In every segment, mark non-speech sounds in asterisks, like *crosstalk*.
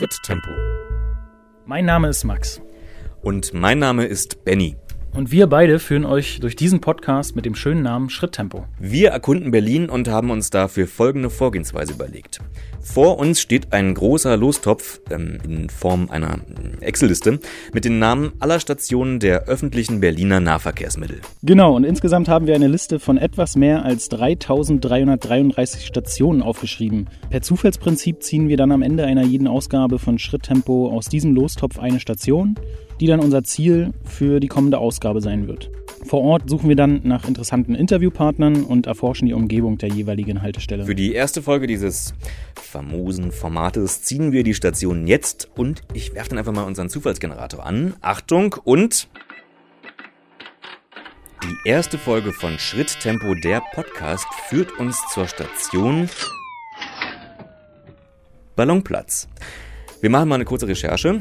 Schritttempo. Mein Name ist Max. Und mein Name ist Benny. Und wir beide führen euch durch diesen Podcast mit dem schönen Namen Schritttempo. Wir erkunden Berlin und haben uns dafür folgende Vorgehensweise überlegt. Vor uns steht ein großer Lostopf ähm, in Form einer Excel-Liste mit den Namen aller Stationen der öffentlichen Berliner Nahverkehrsmittel. Genau, und insgesamt haben wir eine Liste von etwas mehr als 3333 Stationen aufgeschrieben. Per Zufallsprinzip ziehen wir dann am Ende einer jeden Ausgabe von Schritttempo aus diesem Lostopf eine Station die dann unser Ziel für die kommende Ausgabe sein wird. Vor Ort suchen wir dann nach interessanten Interviewpartnern und erforschen die Umgebung der jeweiligen Haltestelle. Für die erste Folge dieses famosen Formates ziehen wir die Station jetzt und ich werfe dann einfach mal unseren Zufallsgenerator an. Achtung und die erste Folge von Schritttempo der Podcast führt uns zur Station Ballonplatz. Wir machen mal eine kurze Recherche.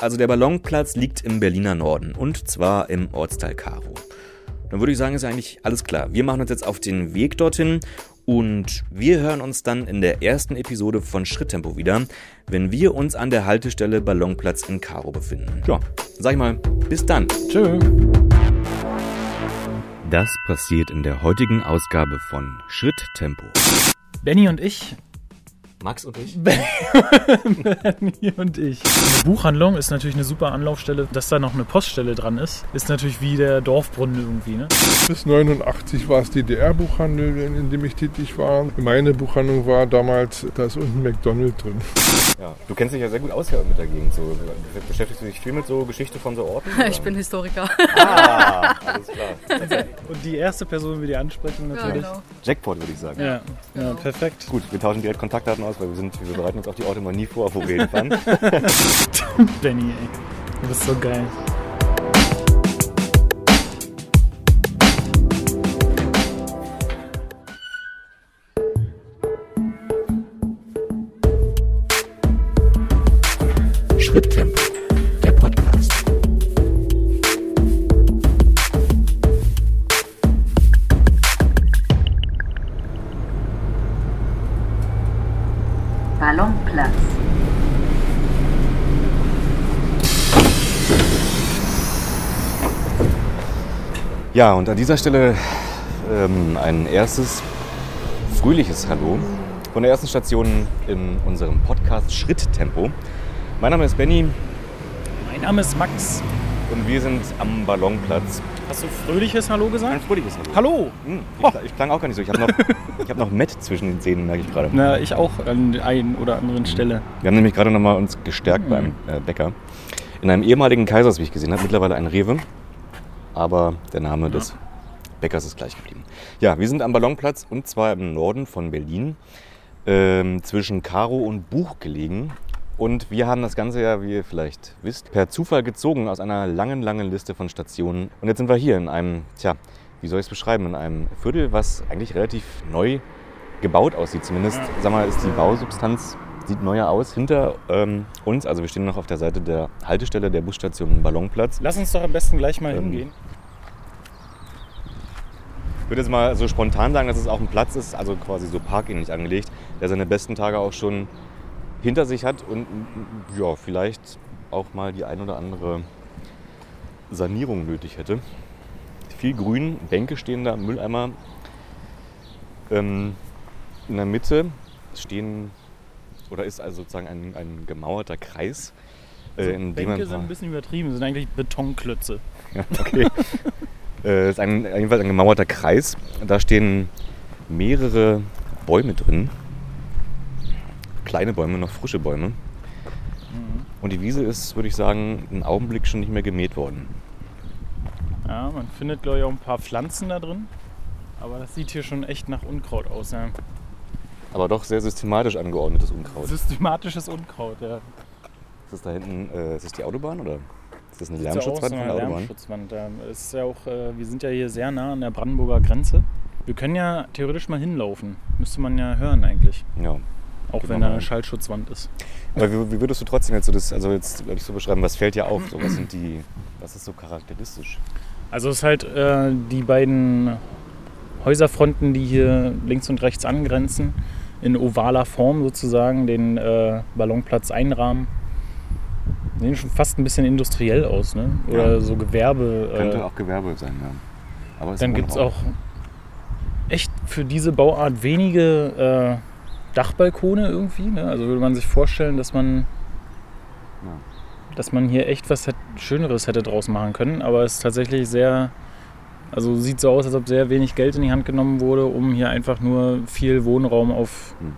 Also der Ballonplatz liegt im Berliner Norden und zwar im Ortsteil Karo. Dann würde ich sagen, ist eigentlich alles klar. Wir machen uns jetzt auf den Weg dorthin und wir hören uns dann in der ersten Episode von Schritttempo wieder, wenn wir uns an der Haltestelle Ballonplatz in Karo befinden. Ja, sag ich mal, bis dann. Tschö. Das passiert in der heutigen Ausgabe von Schritttempo. Benny und ich Max und ich? *laughs* Bernie und ich. Eine Buchhandlung ist natürlich eine super Anlaufstelle. Dass da noch eine Poststelle dran ist, ist natürlich wie der Dorfbrunnen irgendwie. Ne? Bis 89 war es DDR-Buchhandel, in dem ich tätig war. Meine Buchhandlung war damals, da ist unten McDonald's drin. Ja, du kennst dich ja sehr gut aus hier mit der Gegend. So, beschäftigst du dich viel mit so Geschichte von so Orten? *laughs* Ich bin Historiker. Ah, alles klar. *laughs* Und die erste Person, die wir ansprechen, natürlich. Ja, genau. Jackpot würde ich sagen. Ja, ja, perfekt. Gut, wir tauschen direkt Kontaktdaten aus, weil wir, sind, wir bereiten uns auf die Orte mal nie vor, wo wir hinfahren. *laughs* Benny, ey. Du bist so geil. Ja, und an dieser Stelle ähm, ein erstes fröhliches Hallo von der ersten Station in unserem Podcast Schritttempo. Mein Name ist Benny Mein Name ist Max. und wir sind am Ballonplatz. Hast du fröhliches Hallo Ein gesagt? fröhliches Hallo. Hallo! Hm, ich, kla- ich klang auch gar nicht so. Ich habe noch, *laughs* ich hab noch Met zwischen den Zähnen, merke ich gerade. Na, ich auch an der einen oder anderen Stelle. Wir haben nämlich gerade noch mal uns gestärkt beim äh, Bäcker. In einem ehemaligen Kaisers, wie ich gesehen habe, mittlerweile ein Rewe. Aber der Name des Bäckers ist gleich geblieben. Ja, wir sind am Ballonplatz und zwar im Norden von Berlin, ähm, zwischen Karo und Buch gelegen. Und wir haben das Ganze ja, wie ihr vielleicht wisst, per Zufall gezogen aus einer langen, langen Liste von Stationen. Und jetzt sind wir hier in einem, tja, wie soll ich es beschreiben, in einem Viertel, was eigentlich relativ neu gebaut aussieht. Zumindest, sag mal, ist die Bausubstanz sieht neuer aus hinter ähm, uns. Also wir stehen noch auf der Seite der Haltestelle der Busstation Ballonplatz. Lass uns doch am besten gleich mal Ähm, hingehen. Ich würde jetzt mal so spontan sagen, dass es auch ein Platz ist, also quasi so parkähnlich angelegt, der seine besten Tage auch schon hinter sich hat und ja, vielleicht auch mal die ein oder andere Sanierung nötig hätte. Viel Grün, Bänke stehen da, Mülleimer. Ähm, in der Mitte stehen oder ist also sozusagen ein, ein gemauerter Kreis, äh, in dem Bänke sind ein bisschen übertrieben, sind eigentlich Betonklötze. *laughs* ja, okay. *laughs* äh, ist ein, jedenfalls ein gemauerter Kreis. Da stehen mehrere Bäume drin. Kleine Bäume, noch frische Bäume. Und die Wiese ist, würde ich sagen, einen Augenblick schon nicht mehr gemäht worden. Ja, man findet, glaube ich, auch ein paar Pflanzen da drin. Aber das sieht hier schon echt nach Unkraut aus. Ja. Aber doch sehr systematisch angeordnetes Unkraut. Systematisches Unkraut, ja. Ist das da hinten, äh, ist das die Autobahn oder ist das eine Sieht so aus, Lärmschutzwand so eine? Lärmschutzwand. Ja, ist ja auch, äh, wir sind ja hier sehr nah an der Brandenburger Grenze. Wir können ja theoretisch mal hinlaufen. Müsste man ja hören eigentlich. Ja. Auch Gehen wenn da eine Schallschutzwand ist. Aber wie, wie würdest du trotzdem jetzt so das, also jetzt würde ich so beschreiben, was fällt dir auf? So, was sind die, was ist so charakteristisch? Also es ist halt äh, die beiden Häuserfronten, die hier links und rechts angrenzen, in ovaler Form sozusagen den äh, Ballonplatz einrahmen. Sehen schon fast ein bisschen industriell aus, ne? Oder Ja. so Gewerbe. Könnte Äh, auch Gewerbe sein, ja. Aber dann gibt es auch echt für diese Bauart wenige äh, Dachbalkone irgendwie. Ne? Also würde man sich vorstellen, dass man, dass man hier echt was hätt- Schöneres hätte draus machen können. Aber es ist tatsächlich sehr, also sieht so aus, als ob sehr wenig Geld in die Hand genommen wurde, um hier einfach nur viel Wohnraum auf Hm.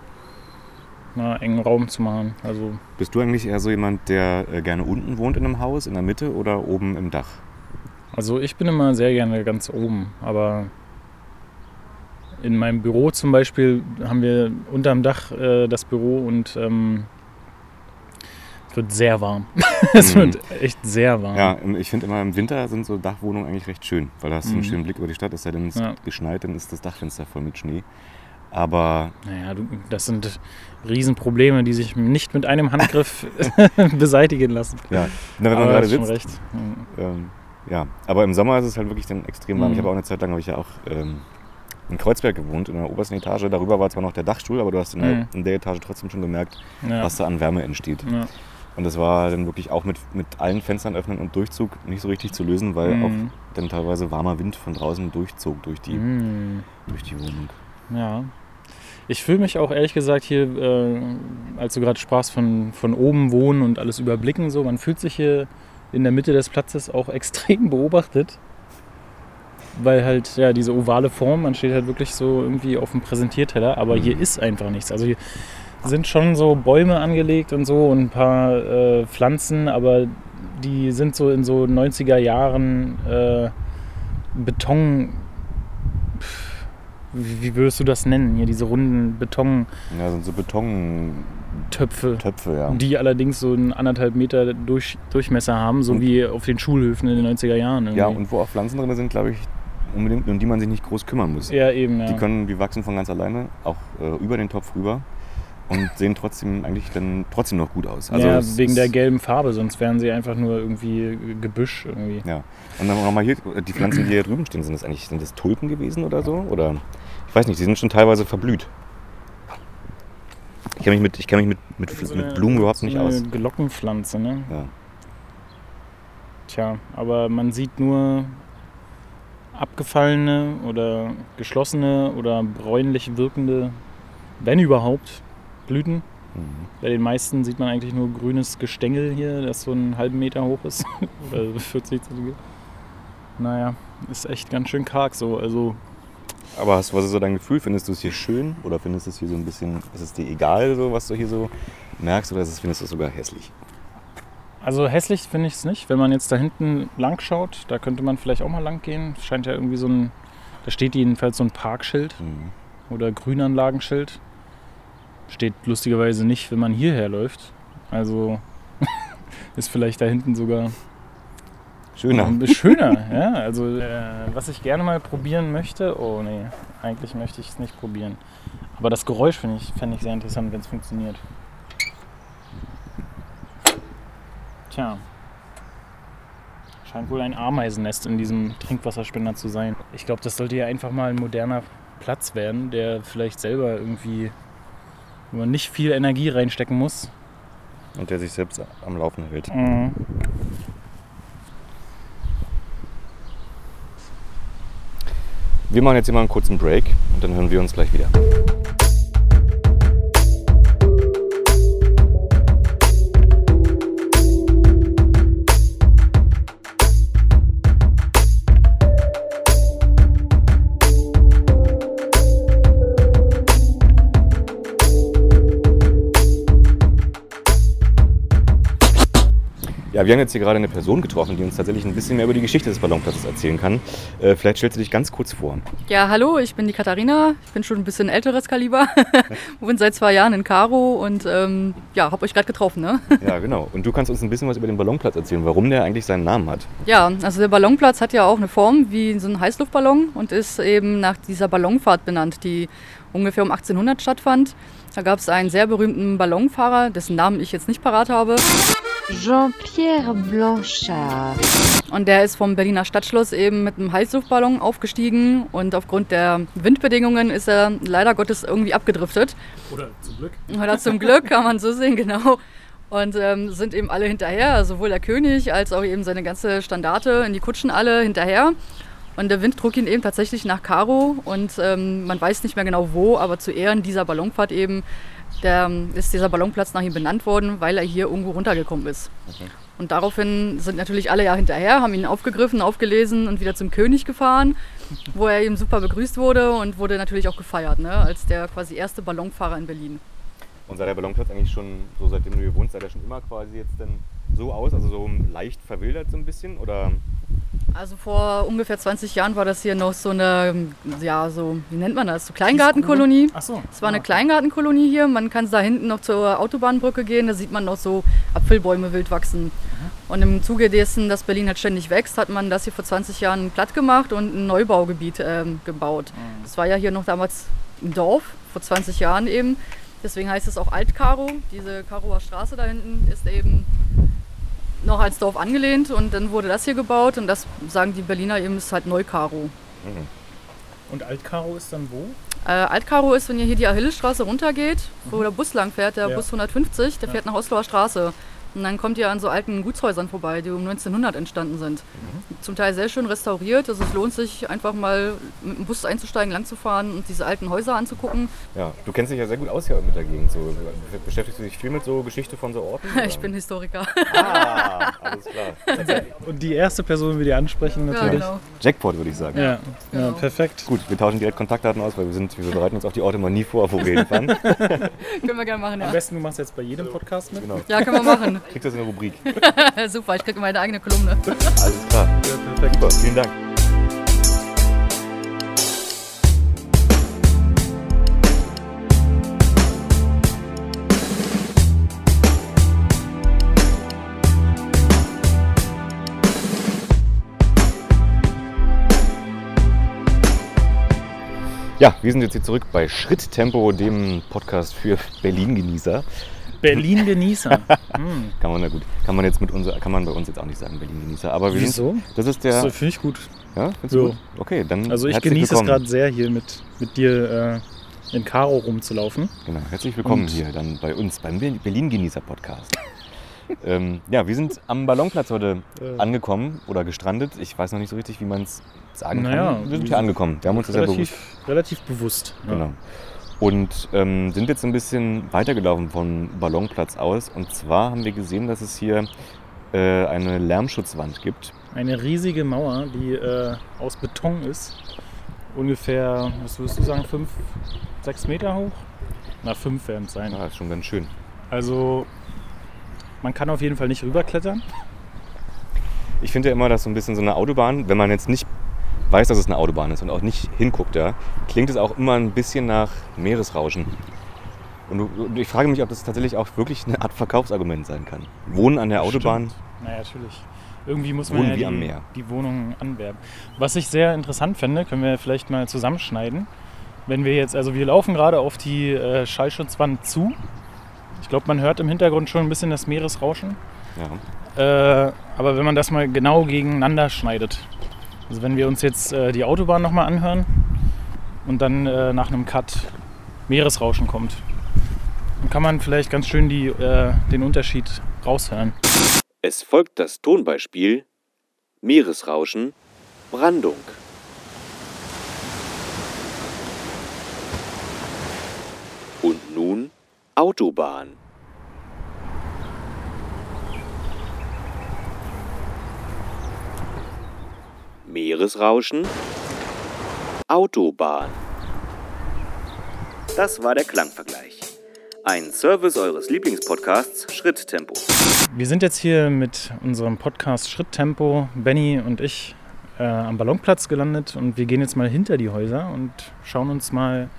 Na, engen Raum zu machen. Also Bist du eigentlich eher so jemand, der äh, gerne unten wohnt in einem Haus, in der Mitte oder oben im Dach? Also ich bin immer sehr gerne ganz oben, aber in meinem Büro zum Beispiel haben wir unterm Dach äh, das Büro und ähm, es wird sehr warm. *laughs* es Mhm. wird echt sehr warm. Ja, ich finde immer im Winter sind so Dachwohnungen eigentlich recht schön, weil da hast du einen Mhm. schönen Blick über die Stadt. Es sei denn, es Ja. geschneit, dann ist das Dachfenster voll mit Schnee. Aber Naja, du, das sind Riesenprobleme, die sich nicht mit einem Handgriff *laughs* beseitigen lassen. ja, na, wenn man Aber gerade hast schon sitzt. recht. Ähm, ja, aber im Sommer ist es halt wirklich dann extrem warm. Mhm. Ich habe auch eine Zeit lang, habe ich ja auch ähm, in Kreuzberg gewohnt, in der obersten Etage. Darüber war zwar noch der Dachstuhl, aber du hast in, der, Mhm. in der Etage trotzdem schon gemerkt, Ja. was da an Wärme entsteht. Ja. Und das war dann wirklich auch mit, mit allen Fenstern öffnen und Durchzug nicht so richtig zu lösen, weil Mhm. auch dann teilweise warmer Wind von draußen durchzog durch die, Mhm. durch die Wohnung. Ja. Ich fühle mich auch ehrlich gesagt hier, äh, als du gerade sprachst von, von oben wohnen und alles überblicken, so, man fühlt sich hier in der Mitte des Platzes auch *laughs* extrem beobachtet. Weil halt, ja, diese ovale Form, man steht halt wirklich so irgendwie auf dem Präsentierteller, aber hier Mhm. ist einfach nichts. Also hier sind schon so Bäume angelegt und so und ein paar äh, Pflanzen, aber die sind so in so 90er Jahren äh, Beton. Wie, wie würdest du das nennen? Hier diese runden Betontöpfe, Ja, sind so Betontöpfe, ja. die allerdings so einen anderthalb Meter durch, Durchmesser haben, so Und- wie auf den Schulhöfen in den 90er Jahren. Ja, irgendwie. und wo auch Pflanzen drin sind, glaube ich, unbedingt, um die man sich nicht groß kümmern muss. ja eben, ja. Die können, die wachsen von ganz alleine, auch äh, über den Topf rüber und sehen trotzdem eigentlich dann trotzdem noch gut aus. Also ja, wegen der gelben Farbe, sonst wären sie einfach nur irgendwie Gebüsch irgendwie. Ja. Und dann nochmal hier, die Pflanzen, die hier drüben stehen, sind das eigentlich, sind das Tulpen gewesen oder so? Oder ich weiß nicht, die sind schon teilweise verblüht. Ich kenne mich mit, ich kenn mich mit, mit, So mit eine- Blumen überhaupt so nicht eine aus. Glockenpflanze, ne? Ja. Tja, aber man sieht nur abgefallene oder geschlossene oder bräunlich wirkende, wenn überhaupt, Blüten. Mhm. Bei den meisten sieht man eigentlich nur grünes Gestängel hier, das so einen halben Meter hoch ist. *laughs* oder *laughs* 40 Zentimeter. Naja, ist echt ganz schön karg so. Also Aber hast, was ist so dein Gefühl? Findest du es hier schön oder findest du es hier so ein bisschen, ist es dir egal, so, was du hier so merkst oder ist es, findest du es sogar hässlich? Also hässlich finde ich es nicht. Wenn man jetzt da hinten lang schaut, da könnte man vielleicht auch mal lang gehen. Scheint ja irgendwie so ein, da steht jedenfalls so ein Parkschild Mhm. oder Grünanlagenschild. Steht lustigerweise nicht, wenn man hierher läuft. Also *laughs* ist vielleicht da hinten sogar Schöner. schöner. ja, also äh, was ich gerne mal probieren möchte, oh nee, eigentlich möchte ich es nicht probieren. Aber das Geräusch finde ich, fände ich sehr interessant, wenn es funktioniert. Tja. Scheint wohl ein Ameisennest in diesem Trinkwasserspender zu sein. Ich glaube, das sollte ja einfach mal ein moderner Platz werden, der vielleicht selber irgendwie, wo man nicht viel Energie reinstecken muss. Und der sich selbst am Laufen hält. Mhm. Wir machen jetzt hier mal einen kurzen Break und dann hören wir uns gleich wieder. Wir haben jetzt hier gerade eine Person getroffen, die uns tatsächlich ein bisschen mehr über die Geschichte des Ballonplatzes erzählen kann. Äh, vielleicht stellst du dich ganz kurz vor. Ja, hallo, ich bin die Katharina. Ich bin schon ein bisschen älteres Kaliber. *laughs* bin seit zwei Jahren in Karo und ähm, ja, hab euch gerade getroffen. Ne? *laughs* Ja, genau. Und du kannst uns ein bisschen was über den Ballonplatz erzählen, warum der eigentlich seinen Namen hat. Ja, also der Ballonplatz hat ja auch eine Form wie so ein Heißluftballon und ist eben nach dieser Ballonfahrt benannt, die ungefähr um 1800 stattfand. Da gab es einen sehr berühmten Ballonfahrer, dessen Namen ich jetzt nicht parat habe. Jean-Pierre Blanchard. Und der ist vom Berliner Stadtschloss eben mit einem Heißluftballon aufgestiegen und aufgrund der Windbedingungen ist er leider Gottes irgendwie abgedriftet. Oder zum Glück. Oder zum Glück, kann man so sehen, genau. Und ähm, sind eben alle hinterher, sowohl der König als auch eben seine ganze Standarte in die Kutschen alle hinterher. Und der Wind trug ihn eben tatsächlich nach Karo und ähm, man weiß nicht mehr genau wo, aber zu Ehren dieser Ballonfahrt eben der, ähm, ist dieser Ballonplatz nach ihm benannt worden, weil er hier irgendwo runtergekommen ist. Okay. Und daraufhin sind natürlich alle ja hinterher, haben ihn aufgegriffen, aufgelesen und wieder zum König gefahren, *laughs* wo er eben super begrüßt wurde und wurde natürlich auch gefeiert, ne, als der quasi erste Ballonfahrer in Berlin. Und sah der Ballonplatz eigentlich schon, so seitdem du hier wohnst, sah der schon immer quasi jetzt denn so aus, also so leicht verwildert so ein bisschen? Oder Also vor ungefähr 20 Jahren war das hier noch so eine, ja, so, wie nennt man das, so Kleingartenkolonie. Ach so. Es war eine Kleingartenkolonie hier. Man kann da hinten noch zur Autobahnbrücke gehen. Da sieht man noch so Apfelbäume wild wachsen. Und im Zuge dessen, dass Berlin halt ständig wächst, hat man das hier vor 20 Jahren platt gemacht und ein Neubaugebiet ähm, gebaut. Das war ja hier noch damals ein Dorf, vor 20 Jahren eben. Deswegen heißt es auch Alt-Karo. Diese Karower Straße da hinten ist eben noch als Dorf angelehnt und dann wurde das hier gebaut und das sagen die Berliner eben ist halt Neukaro. Und Altkaro ist dann wo? Äh, Altkaro ist, wenn ihr hier die Achillesstraße runtergeht, wo der Bus lang fährt, der Ja. Bus 150, der fährt nach Osloer Straße. Und dann kommt ihr an so alten Gutshäusern vorbei, die um 1900 entstanden sind. Zum Teil sehr schön restauriert. Also es lohnt sich einfach mal mit dem Bus einzusteigen, lang zu fahren und diese alten Häuser anzugucken. ja, du kennst dich ja sehr gut aus hier mit der Gegend. So, beschäftigst du dich viel mit so Geschichte von so Orten? *laughs* oder? Ich bin Historiker. Ah, *laughs* alles klar. Und die erste Person, wir die ansprechen, Ja, natürlich. genau. Jackpot würde ich sagen. Ja, ja, Genau. perfekt. Gut, wir tauschen direkt Kontaktdaten aus, weil wir sind, wir bereiten uns auf die Orte mal nie vor, wo wir hinfahren. *laughs* Können wir gerne machen, Am ja. besten, du machst jetzt bei jedem Podcast mit. Genau. Ja, können wir machen. Kriegst das in der Rubrik. *laughs* Super, ich kriege meine eigene Kolumne. *laughs* Alles klar. Ja, perfekt. Super, vielen Dank. Ja, wir sind jetzt hier zurück bei Schritttempo, dem Podcast für Berlin-Genießer. Berlin-Genießer. Hm. *laughs* Kann man na gut, kann man jetzt mit unser, kann man bei uns jetzt auch nicht sagen Berlin-Genießer, aber wir Wieso? sind, das ist der, So finde ich gut. ja, findest So. du gut? Okay, dann Also ich genieße es willkommen. gerade sehr, hier mit, mit dir äh, in Karo rumzulaufen. Genau, herzlich willkommen Und- hier dann bei uns beim Ber- Berlin-Genießer-Podcast. *laughs* ähm, ja, wir sind am Ballonplatz heute Äh. angekommen oder gestrandet. Ich weiß noch nicht so richtig, wie man es sagen Naja, kann. Wir sind hier angekommen. Wir haben uns das ja bewusst. Relativ, relativ bewusst. Ja. Genau. Und ähm, sind jetzt ein bisschen weitergelaufen vom Ballonplatz aus. Und zwar haben wir gesehen, dass es hier äh, eine Lärmschutzwand gibt. Eine riesige Mauer, die äh, aus Beton ist. Ungefähr, was würdest du sagen, fünf, sechs Meter hoch? Na, fünf werden es sein. Ja, ist schon ganz schön. Also man kann auf jeden Fall nicht rüberklettern. Ich finde ja immer, dass so ein bisschen so eine Autobahn, wenn man jetzt nicht weiß, dass es eine Autobahn ist und auch nicht hinguckt, ja, klingt es auch immer ein bisschen nach Meeresrauschen. Und, ich frage mich, ob das tatsächlich auch wirklich eine Art Verkaufsargument sein kann. Wohnen an der Autobahn, Stimmt. Naja, natürlich. Irgendwie muss man ja die, die Wohnung anwerben. Was ich sehr interessant fände, können wir vielleicht mal zusammenschneiden. Wenn wir jetzt, also wir laufen gerade auf die äh, Schallschutzwand zu. Ich glaube, man hört im Hintergrund schon ein bisschen das Meeresrauschen. ja. Äh, aber wenn man das mal genau gegeneinander schneidet, also wenn wir uns jetzt äh, die Autobahn nochmal anhören und dann äh, nach einem Cut Meeresrauschen kommt, dann kann man vielleicht ganz schön die, äh, den Unterschied raushören. Es folgt das Tonbeispiel Meeresrauschen, Brandung. Und nun Autobahn. Meeresrauschen, Autobahn. Das war der Klangvergleich. Ein Service eures Lieblingspodcasts Schritttempo. Wir sind jetzt hier mit unserem Podcast Schritttempo, Benny und ich, äh, am Ballonplatz gelandet und wir gehen jetzt mal hinter die Häuser und schauen uns mal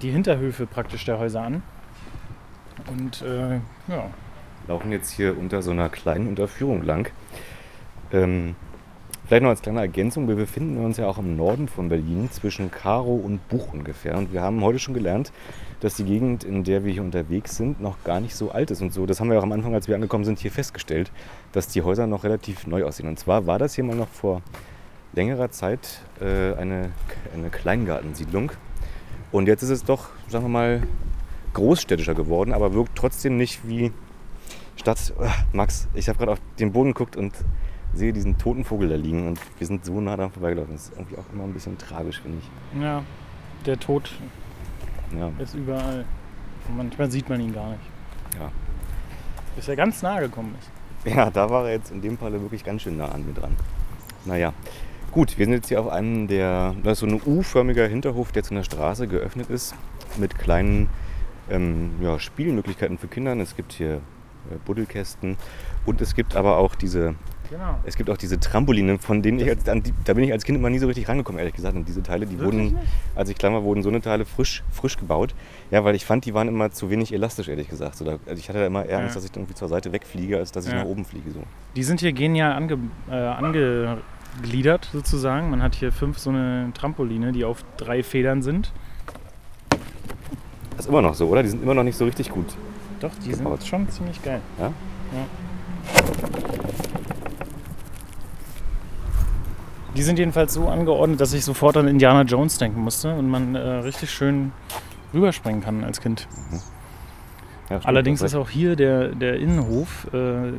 die Hinterhöfe praktisch der Häuser an. Und äh, ja, laufen jetzt hier unter so einer kleinen Unterführung lang. Ähm, Vielleicht noch als kleine Ergänzung, wir befinden uns ja auch im Norden von Berlin, zwischen Karo und Buch ungefähr. Und wir haben heute schon gelernt, dass die Gegend, in der wir hier unterwegs sind, noch gar nicht so alt ist und so. Das haben wir auch am Anfang, als wir angekommen sind, hier festgestellt, dass die Häuser noch relativ neu aussehen. Und zwar war das hier mal noch vor längerer Zeit äh, eine, eine Kleingartensiedlung. Und jetzt ist es doch, sagen wir mal, großstädtischer geworden, aber wirkt trotzdem nicht wie Stadt. Max, ich habe gerade auf den Boden geguckt und sehe diesen toten Vogel da liegen und wir sind so nah daran vorbeigelaufen. Das ist irgendwie auch immer ein bisschen tragisch, finde ich. Ja, der Tod Ja. ist überall. Und manchmal sieht man ihn gar nicht. Ja. Bis er ganz nah gekommen ist. ja, da war er jetzt in dem Falle wirklich ganz schön nah an mir dran. Naja, gut, wir sind jetzt hier auf einem der, das ist so ein U-förmiger Hinterhof, der zu einer Straße geöffnet ist, mit kleinen ähm, ja, Spielmöglichkeiten für Kinder. Es gibt hier äh, Buddelkästen und es gibt aber auch diese Genau. Es gibt auch diese Trampoline, von denen ich als, die, da bin ich als Kind immer nie so richtig rangekommen, ehrlich gesagt. Und diese Teile, die Wirklich wurden, als ich klein war, wurden so eine Teile frisch, frisch gebaut. Ja, weil ich fand, die waren immer zu wenig elastisch, ehrlich gesagt. So, da, also ich hatte da immer eher Ja. Angst, dass ich irgendwie zur Seite wegfliege, als dass ich Ja. nach oben fliege. So. Die sind hier genial ange, äh, angegliedert sozusagen. Man hat hier fünf so eine Trampoline, die auf drei Federn sind. Das ist immer noch so, oder? Die sind immer noch nicht so richtig gut. Doch, die Gebaut. sind schon ziemlich geil. Ja? Ja. Die sind jedenfalls so angeordnet, dass ich sofort an Indiana Jones denken musste und man äh, richtig schön rüberspringen kann als Kind. Ja, stimmt, Allerdings ist auch hier der, der Innenhof, äh,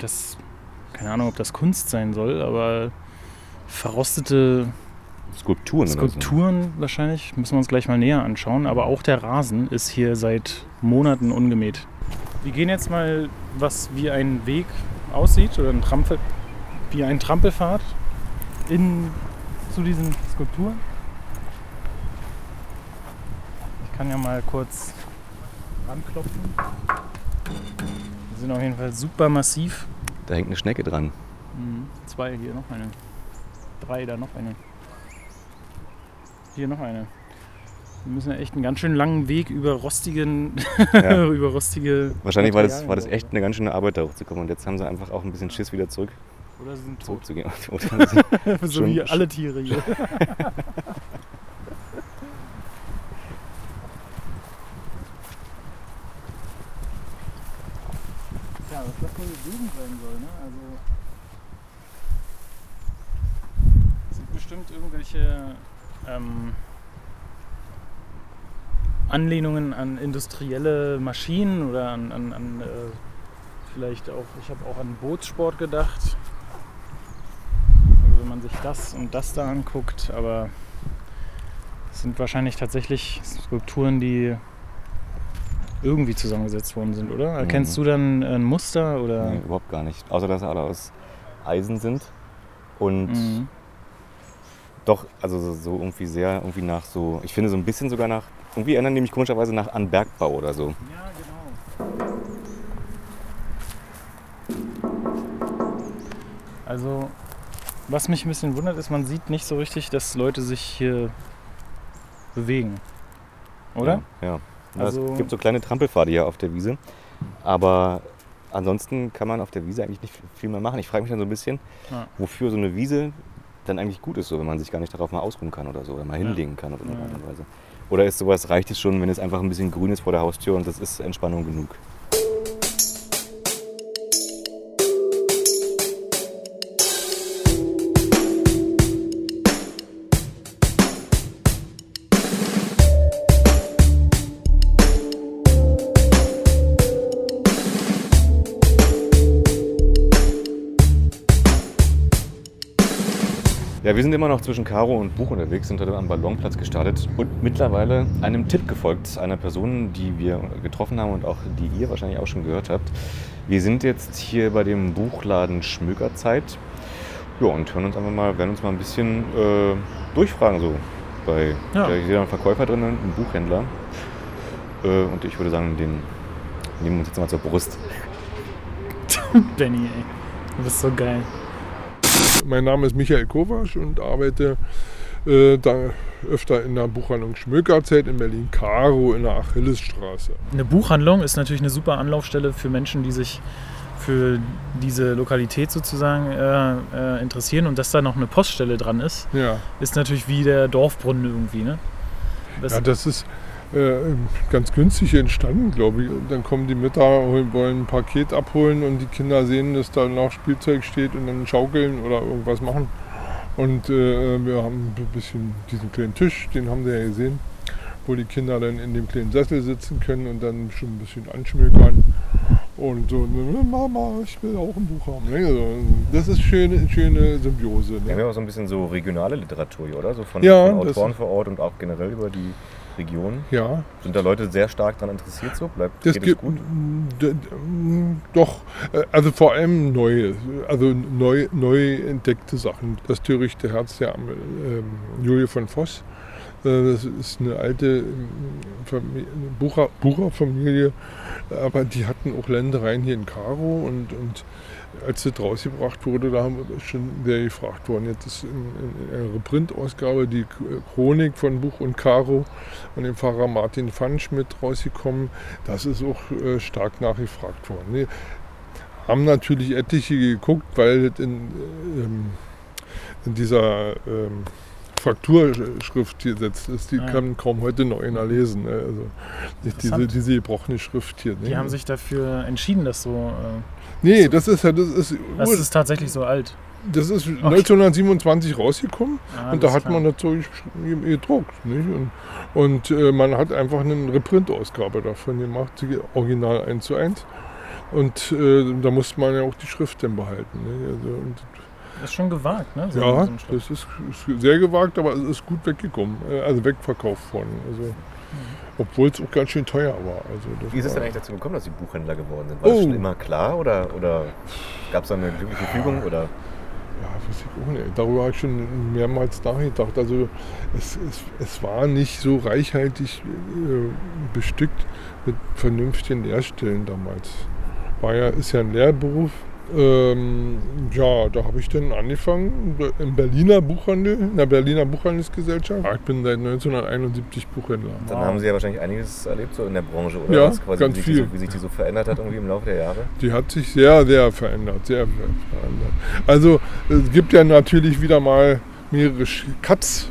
das, keine Ahnung, ob das Kunst sein soll, aber verrostete. Skulpturen. Skulpturen wahrscheinlich, müssen wir uns gleich mal näher anschauen. Aber auch der Rasen ist hier seit Monaten ungemäht. Wir gehen jetzt mal, was wie ein Weg aussieht, oder ein Trampel, wie ein Trampelpfad in, zu diesen Skulpturen. Ich kann ja mal kurz anklopfen. Die sind auf jeden Fall super massiv. Da hängt eine Schnecke dran. Mhm. Zwei, hier noch eine. Drei, da noch eine. Hier noch eine. Wir müssen ja echt einen ganz schön langen Weg über rostigen, Ja. *laughs* über rostige. Wahrscheinlich war das, war das echt eine ganz schöne Arbeit, da hochzukommen. Und jetzt haben sie einfach auch ein bisschen Schiss, wieder zurück, Oder sie sind tot. zurückzugehen. *laughs* Oder sie- so wie alle Tiere hier. *laughs* ja, was das für eine Gegend sein soll, ne? Also. Es sind bestimmt irgendwelche ähm, Anlehnungen an industrielle Maschinen oder an, an, an äh, vielleicht auch, ich habe auch an Bootssport gedacht. Wenn man sich das und das da anguckt, aber es sind wahrscheinlich tatsächlich Skulpturen, die irgendwie zusammengesetzt worden sind, oder? Erkennst du dann ein Muster oder? Nee, überhaupt gar nicht. Außer, dass sie alle aus Eisen sind. Und Mhm. doch, also so, so irgendwie sehr, irgendwie nach so, ich finde so ein bisschen sogar nach, irgendwie erinnern die mich komischerweise nach an Bergbau oder so. Ja, genau. Also, was mich ein bisschen wundert, ist, man sieht nicht so richtig, dass Leute sich hier bewegen. Oder? Ja. ja. Also- es gibt so kleine Trampelpfade hier auf der Wiese. Aber ansonsten kann man auf der Wiese eigentlich nicht viel mehr machen. Ich frage mich dann so ein bisschen, Ja. wofür so eine Wiese dann eigentlich gut ist, so, wenn man sich gar nicht darauf mal ausruhen kann oder so, oder mal hinlegen kann oder so. Oder ist sowas, reicht es schon, wenn es einfach ein bisschen grün ist vor der Haustür und das ist Entspannung genug? Ja, wir sind immer noch zwischen Karo und Buch unterwegs, sind heute am Ballonplatz gestartet und mittlerweile einem Tipp gefolgt, einer Person, die wir getroffen haben und auch die ihr wahrscheinlich auch schon gehört habt. Wir sind jetzt hier bei dem Buchladen Schmökerzeit. Ja, und hören uns einfach mal, werden uns mal ein bisschen äh, durchfragen so. Bei, Ja. da ist ja ein Verkäufer drin, ein Buchhändler. Äh, und ich würde sagen, den nehmen wir uns jetzt mal zur Brust. *laughs* Benny, ey. Du bist so geil. Mein Name ist Michael Kovac und arbeite äh, da öfter in der Buchhandlung Schmökerzeit in Berlin-Karo in der Achillesstraße. Eine Buchhandlung ist natürlich eine super Anlaufstelle für Menschen, die sich für diese Lokalität sozusagen äh, äh, interessieren und dass da noch eine Poststelle dran ist, Ja, ist natürlich wie der Dorfbrunnen irgendwie. Ne? Das, ja das ist äh, ganz günstig entstanden, glaube ich. Dann kommen die Mütter, wollen ein Paket abholen und die Kinder sehen, dass da noch Spielzeug steht und dann schaukeln oder irgendwas machen. Und äh, wir haben ein bisschen diesen kleinen Tisch, den haben sie ja gesehen, wo die Kinder dann in dem kleinen Sessel sitzen können und dann schon ein bisschen anschmökern. Und so, ne, Mama, ich will auch ein Buch haben. Ne? Also, das ist schöne, schöne Symbiose. Wir haben Ne? ja auch so ein bisschen so regionale Literatur hier, oder? So von, Ja, von Autoren vor Ort und auch generell über die Region. Ja, Sind da Leute sehr stark daran interessiert so? Bleibt Das geht gut? doch, äh, also vor allem neue, also neu, neu entdeckte Sachen. Das törichte Herz der ähm, Julie von Voss. Äh, Das ist eine alte Bucher, Bucherfamilie, aber die hatten auch Ländereien hier in Karo und, und als das rausgebracht wurde, da haben wir schon sehr gefragt worden. Jetzt ist in, in einer Reprintausgabe die Chronik von Buch und Karo von dem Pfarrer Martin Fansch mit rausgekommen. Das ist auch äh, stark nachgefragt worden. Nee, haben natürlich etliche geguckt, weil das in, ähm, in dieser ähm, Frakturschrift hier setzt ist. Die Ah, ja. kann kaum heute noch einer lesen. Ne? Also diese, diese gebrochene Schrift hier. die ne? haben sich dafür entschieden, das so. Äh, Nee, das ist ja, das ist, das ist tatsächlich so alt. das ist 1927 rausgekommen Ah, und da hat klar. man gesch- gedruckt. Nicht? Und, und äh, man hat einfach eine Reprintausgabe davon gemacht, original 1 zu 1. Und äh, da musste man ja auch die Schrift dann behalten. Also, und, Das ist schon gewagt, ne? So ja, das ist, ist sehr gewagt, aber es ist gut weggekommen, äh, also wegverkauft worden. Also, obwohl es auch ganz schön teuer war. Also, das Wie ist es denn eigentlich dazu gekommen, dass Sie Buchhändler geworden sind? War das Oh. schon immer klar oder, oder gab es da eine glückliche Fügung? Oder? Ja, weiß ich auch nicht. Darüber habe ich schon mehrmals nachgedacht. Also es, es, es war nicht so reichhaltig äh, bestückt mit vernünftigen Lehrstellen damals. War ja, ist ja ein Lehrberuf. Ähm, ja, da habe ich dann angefangen im Berliner Buchhandel, in der Berliner Buchhandelsgesellschaft. Ich bin seit 1971 Buchhändler. Dann Wow. haben Sie ja wahrscheinlich einiges erlebt so in der Branche, oder? Ja, Was quasi, ganz wie sich die viel. So, wie sich die so verändert hat irgendwie im Laufe der Jahre. Die hat sich sehr, sehr verändert. Sehr verändert. Also es gibt ja natürlich wieder mal mehrere Cuts.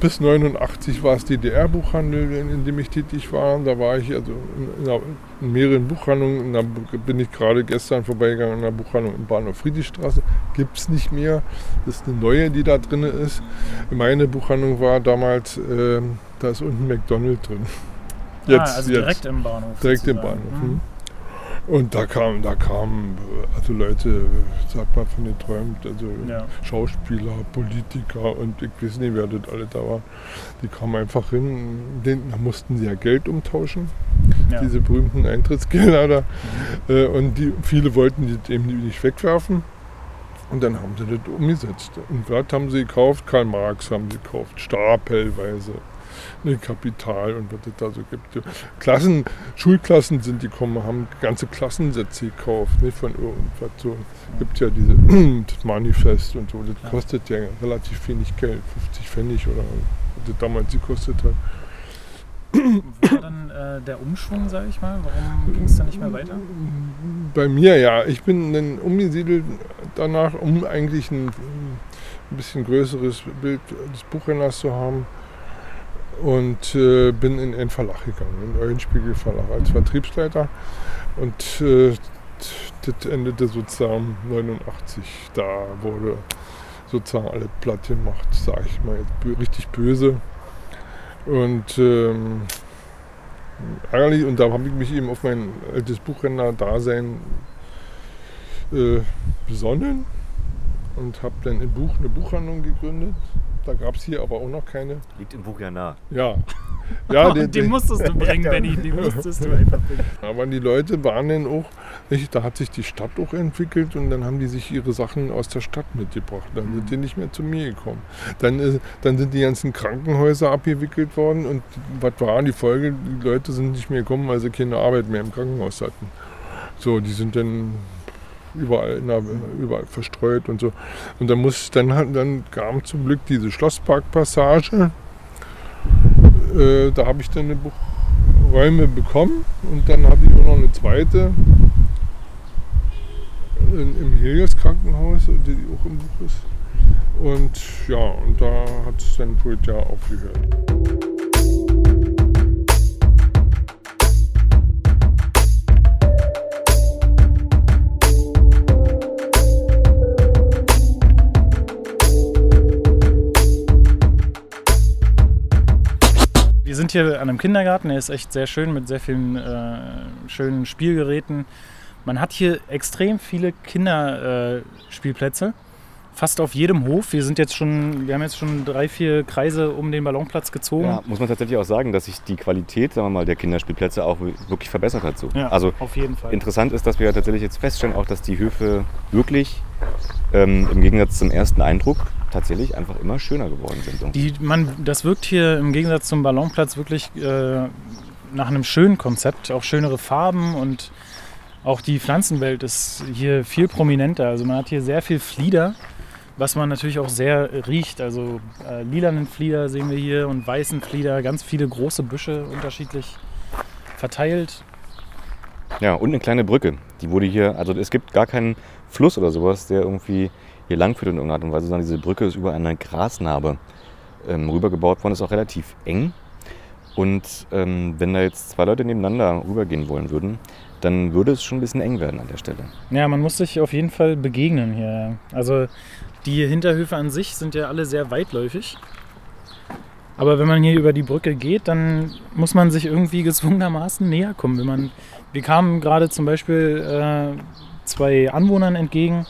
Bis 89 war es DDR-Buchhandel, in, dem ich tätig war. Da war ich also in, in, in mehreren Buchhandlungen. Da bin ich gerade gestern vorbeigegangen in einer Buchhandlung in Bahnhof Friedrichstraße. Gibt es nicht mehr. Das ist eine neue, die da drin ist. Meine Buchhandlung war damals, ähm, da ist unten McDonald's drin. ah, also direkt im Bahnhof. Direkt im sozusagen. Bahnhof. Mhm. Und da kamen, da kamen also Leute, sag mal von den träumt, also Ja. Schauspieler, Politiker und ich weiß nicht, wer das alle da war. Die kamen einfach hin, da mussten sie ja Geld umtauschen, Ja. diese berühmten Eintrittsgelder da. Äh, Und die, viele wollten die eben nicht wegwerfen. Und dann haben sie das umgesetzt. Und was haben sie gekauft? Karl Marx haben sie gekauft, stapelweise. Ne, Kapital und was es da so gibt. Klassen, Schulklassen sind die gekommen, haben ganze Klassensätze gekauft, nicht von irgendwas so. gibt ja diese *clears throat* das Manifest und so, das Ja. kostet ja relativ wenig Geld, 50 Pfennig oder was das damals gekostet hat. War dann äh, der Umschwung, sage ich mal? Warum ging es dann nicht mehr weiter? Bei mir ja. Ich bin dann umgesiedelt danach, um eigentlich ein, ein bisschen größeres Bild des Buchhändlers zu haben. Und äh, bin in einen Verlag gegangen, in den Eulenspiegel Verlag als Vertriebsleiter. Und äh, das endete sozusagen 89. Da wurde sozusagen alles platt gemacht, sage ich mal jetzt richtig böse. Und ähm, ärgerlich. Und da habe ich mich eben auf mein altes Buchhändler-Dasein äh, besonnen und habe dann in Buch eine Buchhandlung gegründet. Da gab es hier aber auch noch keine. Liegt im Buch ja nah. Ja, *laughs* ja den der, musstest du bringen, Benny. Den musstest du einfach bringen. *laughs* aber die Leute waren dann auch, nicht, da hat sich die Stadt auch entwickelt und dann haben die sich ihre Sachen aus der Stadt mitgebracht. Dann sind die nicht mehr zu mir gekommen. Dann, äh, dann sind die ganzen Krankenhäuser abgewickelt worden und was war die Folge? Die Leute sind nicht mehr gekommen, weil sie keine Arbeit mehr im Krankenhaus hatten. So, die sind dann überall, der, überall verstreut und so. Und dann, muss, dann, dann kam zum Glück diese Schlossparkpassage. Äh, da habe ich dann eine Buchräume bekommen und dann hatte ich auch noch eine zweite in, im Helios Krankenhaus, die auch im Buch ist. Und ja, und da hat es dann ja aufgehört. Sind hier an einem Kindergarten, er ist echt sehr schön mit sehr vielen äh, schönen Spielgeräten. Man hat hier extrem viele Kinderspielplätze, äh, fast auf jedem Hof. Wir sind jetzt schon, wir haben jetzt schon drei, vier Kreise um den Ballonplatz gezogen. Ja, muss man tatsächlich auch sagen, dass sich die Qualität, sagen wir mal, der Kinderspielplätze auch wirklich verbessert hat. So. Ja, also auf jeden Fall. interessant ist, dass wir tatsächlich jetzt feststellen, auch dass die Höfe wirklich ähm, im Gegensatz zum ersten Eindruck tatsächlich einfach immer schöner geworden sind. Die, man, das wirkt hier im Gegensatz zum Ballonplatz wirklich äh, nach einem schönen Konzept, auch schönere Farben und auch die Pflanzenwelt ist hier viel prominenter. Also man hat hier sehr viel Flieder, was man natürlich auch sehr riecht. Also äh, lilanen Flieder sehen wir hier und weißen Flieder, ganz viele große Büsche unterschiedlich verteilt. Ja, und eine kleine Brücke. Die wurde hier, also es gibt gar keinen Fluss oder sowas, der irgendwie hier langführt in irgendeiner Art und Weise, sondern diese Brücke ist über eine Grasnarbe ähm, rübergebaut worden, ist auch relativ eng. Und ähm, wenn da jetzt zwei Leute nebeneinander rübergehen wollen würden, dann würde es schon ein bisschen eng werden an der Stelle. Ja, man muss sich auf jeden Fall begegnen hier. Also die Hinterhöfe an sich sind ja alle sehr weitläufig. Aber wenn man hier über die Brücke geht, dann muss man sich irgendwie gezwungenermaßen näher kommen. Wenn man, wir kamen gerade zum Beispiel äh, zwei Anwohnern entgegen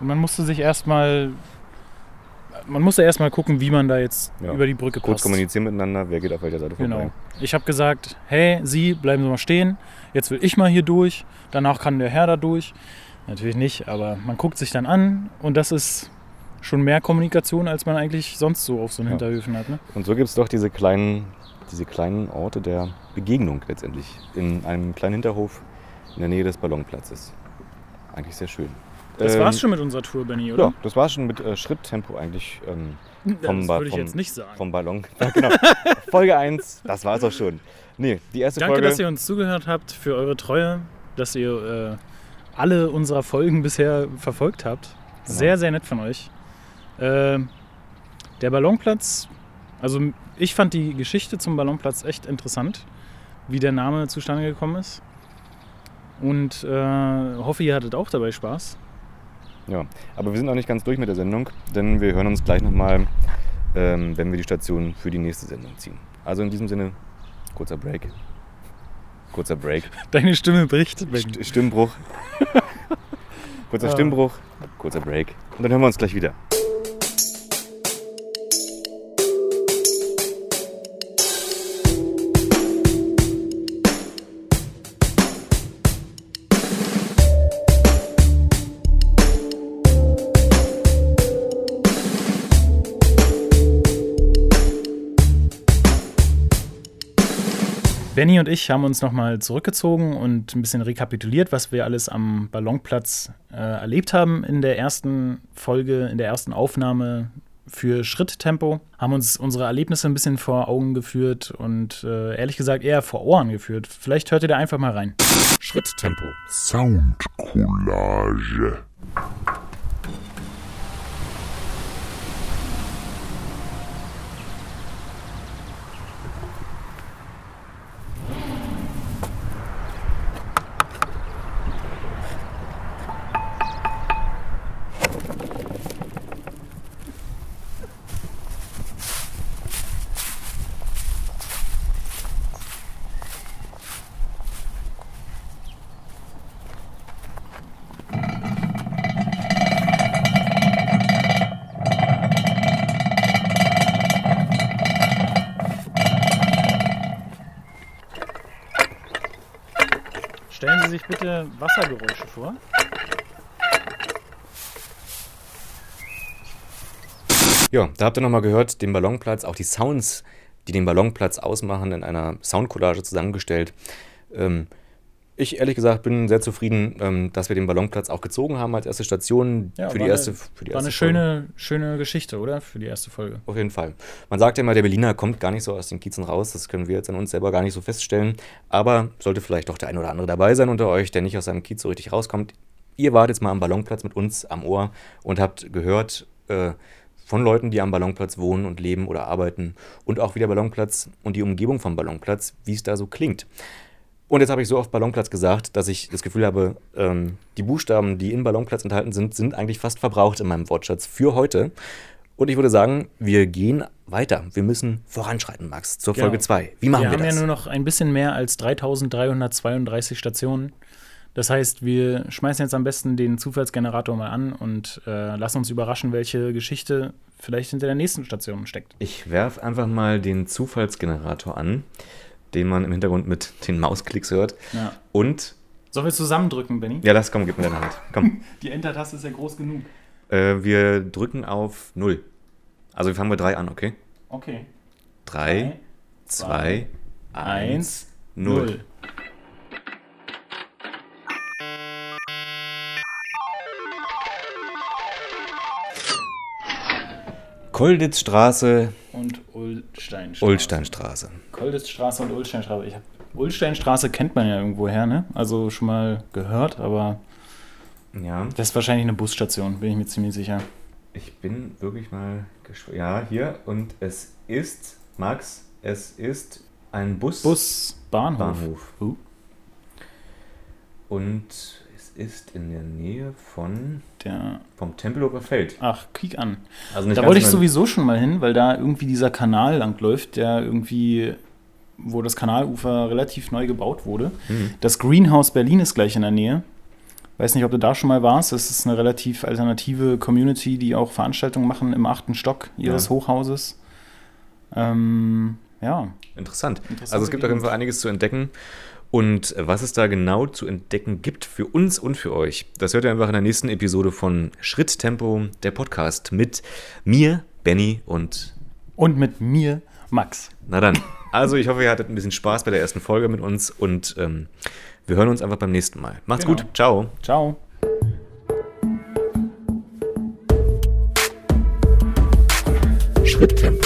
und man musste sich erstmal, man musste erstmal gucken, wie man da jetzt Ja. über die Brücke Kurz passt. kommunizieren miteinander, wer geht auf welcher Seite vorbei. Genau. Ich habe gesagt, hey, Sie bleiben Sie mal stehen. Jetzt will ich mal hier durch. Danach kann der Herr da durch. Natürlich nicht, aber man guckt sich dann an und das ist schon mehr Kommunikation, als man eigentlich sonst so auf so einen Ja. Hinterhöfen hat. Ne? Und so gibt es doch diese kleinen, diese kleinen Orte der Begegnung letztendlich. In einem kleinen Hinterhof in der Nähe des Ballonplatzes. Eigentlich sehr schön. Das Ähm, war's schon mit unserer Tour, Benny, oder? Ja, das war schon mit äh, Schritttempo eigentlich ähm, *laughs* vom das würde ich vom- jetzt nicht sagen. vom Ballon. *laughs* Ja, genau. Folge 1, das war es auch schon. Nee, die erste Danke, Folge. dass ihr uns zugehört habt, für eure Treue, dass ihr äh, alle unserer Folgen bisher verfolgt habt. Genau. Sehr, sehr nett von euch. Äh, der Ballonplatz, also ich fand die Geschichte zum Ballonplatz echt interessant, wie der Name zustande gekommen ist. Und äh, hoffe, ihr hattet auch dabei Spaß. Ja, aber wir sind noch nicht ganz durch mit der Sendung, denn wir hören uns gleich nochmal, ähm, wenn wir die Station für die nächste Sendung ziehen. Also in diesem Sinne, kurzer Break. Kurzer Break. *laughs* Deine Stimme bricht. St Stimmbruch. *laughs* kurzer Ah. Stimmbruch, kurzer Break. Und dann hören wir uns gleich wieder. Benny und ich haben uns nochmal zurückgezogen und ein bisschen rekapituliert, was wir alles am Ballonplatz äh, erlebt haben in der ersten Folge, in der ersten Aufnahme für Schritttempo. Haben uns unsere Erlebnisse ein bisschen vor Augen geführt und äh, ehrlich gesagt eher vor Ohren geführt. Vielleicht hört ihr da einfach mal rein. Schritttempo. Soundcollage. Stellen Sie sich bitte Wassergeräusche vor. Ja, da habt ihr nochmal gehört, den Ballonplatz, auch die Sounds, die den Ballonplatz ausmachen, in einer Soundcollage zusammengestellt. Ähm, ich ehrlich gesagt bin sehr zufrieden, ähm, dass wir den Ballonplatz auch gezogen haben als erste Station Ja, für, war die erste, eine- für die War erste eine Folge. schöne, schöne Geschichte, oder? Für die erste Folge. Auf jeden Fall. Man sagt ja immer, der Berliner kommt gar nicht so aus den Kiezen raus. Das können wir jetzt an uns selber gar nicht so feststellen. Aber sollte vielleicht doch der ein oder andere dabei sein unter euch, der nicht aus seinem Kiez so richtig rauskommt. ihr wart jetzt mal am Ballonplatz mit uns am Ohr und habt gehört äh, von Leuten, die am Ballonplatz wohnen und leben oder arbeiten und auch wie der Ballonplatz und die Umgebung vom Ballonplatz, wie es da so klingt. Und jetzt habe ich so oft Ballonplatz gesagt, dass ich das Gefühl habe, ähm, die Buchstaben, die in Ballonplatz enthalten sind, sind eigentlich fast verbraucht in meinem Wortschatz für heute. Und ich würde sagen, wir gehen weiter. Wir müssen voranschreiten, Max, zur Genau. Folge 2. Wie machen wir, wir haben das? ja nur noch ein bisschen mehr als 3332 Stationen. Das heißt, wir schmeißen jetzt am besten den Zufallsgenerator mal an und äh, lassen uns überraschen, welche Geschichte vielleicht hinter der nächsten Station steckt. Ich werfe einfach mal den Zufallsgenerator an, den man im Hintergrund mit den Mausklicks hört. Ja. Und, Sollen wir zusammendrücken, Benny? ja, das, komm, gib mir deine Hand. Komm. *laughs* Die Enter-Taste ist ja groß genug. äh, wir drücken auf 0. Also wir fangen bei 3 an, okay? Okay. 3, 2, 1, Eins, 0. Kolditzstraße, Und Ulsteinstraße. Ulsteinstraße. Kolditzstraße und Ulsteinstraße. Ich hab, Ulsteinstraße kennt man ja irgendwo her, ne? Also schon mal gehört, aber Ja, das ist wahrscheinlich eine Busstation, bin ich mir ziemlich sicher. ich bin wirklich mal gespannt. Ja, hier. Und es ist, Max, es ist ein Bus. Bus, Bahnhof. Bahnhof. Uh, Und ist in der Nähe von der, vom Tempelhofer Feld. ach, kiek an. Also Da wollte ich sowieso schon mal hin, weil da irgendwie dieser Kanal langläuft, der irgendwie, wo das Kanalufer relativ neu gebaut wurde. Mhm. Das Greenhouse Berlin ist gleich in der Nähe. Weiß nicht, ob du da schon mal warst. Das ist eine relativ alternative Community, die auch Veranstaltungen machen im achten Stock ihres Ja. Hochhauses. Ähm, ja, Interessant. Also es gibt auf jeden. Fall einiges zu entdecken. Und was es da genau zu entdecken gibt für uns und für euch, das hört ihr einfach in der nächsten Episode von Schritttempo, der Podcast mit mir, Benny und. Und mit mir, Max. Na dann. Also, ich hoffe, ihr hattet ein bisschen Spaß bei der ersten Folge mit uns und ähm, wir hören uns einfach beim nächsten Mal. Macht's genau. gut. Ciao. Ciao. Schritttempo.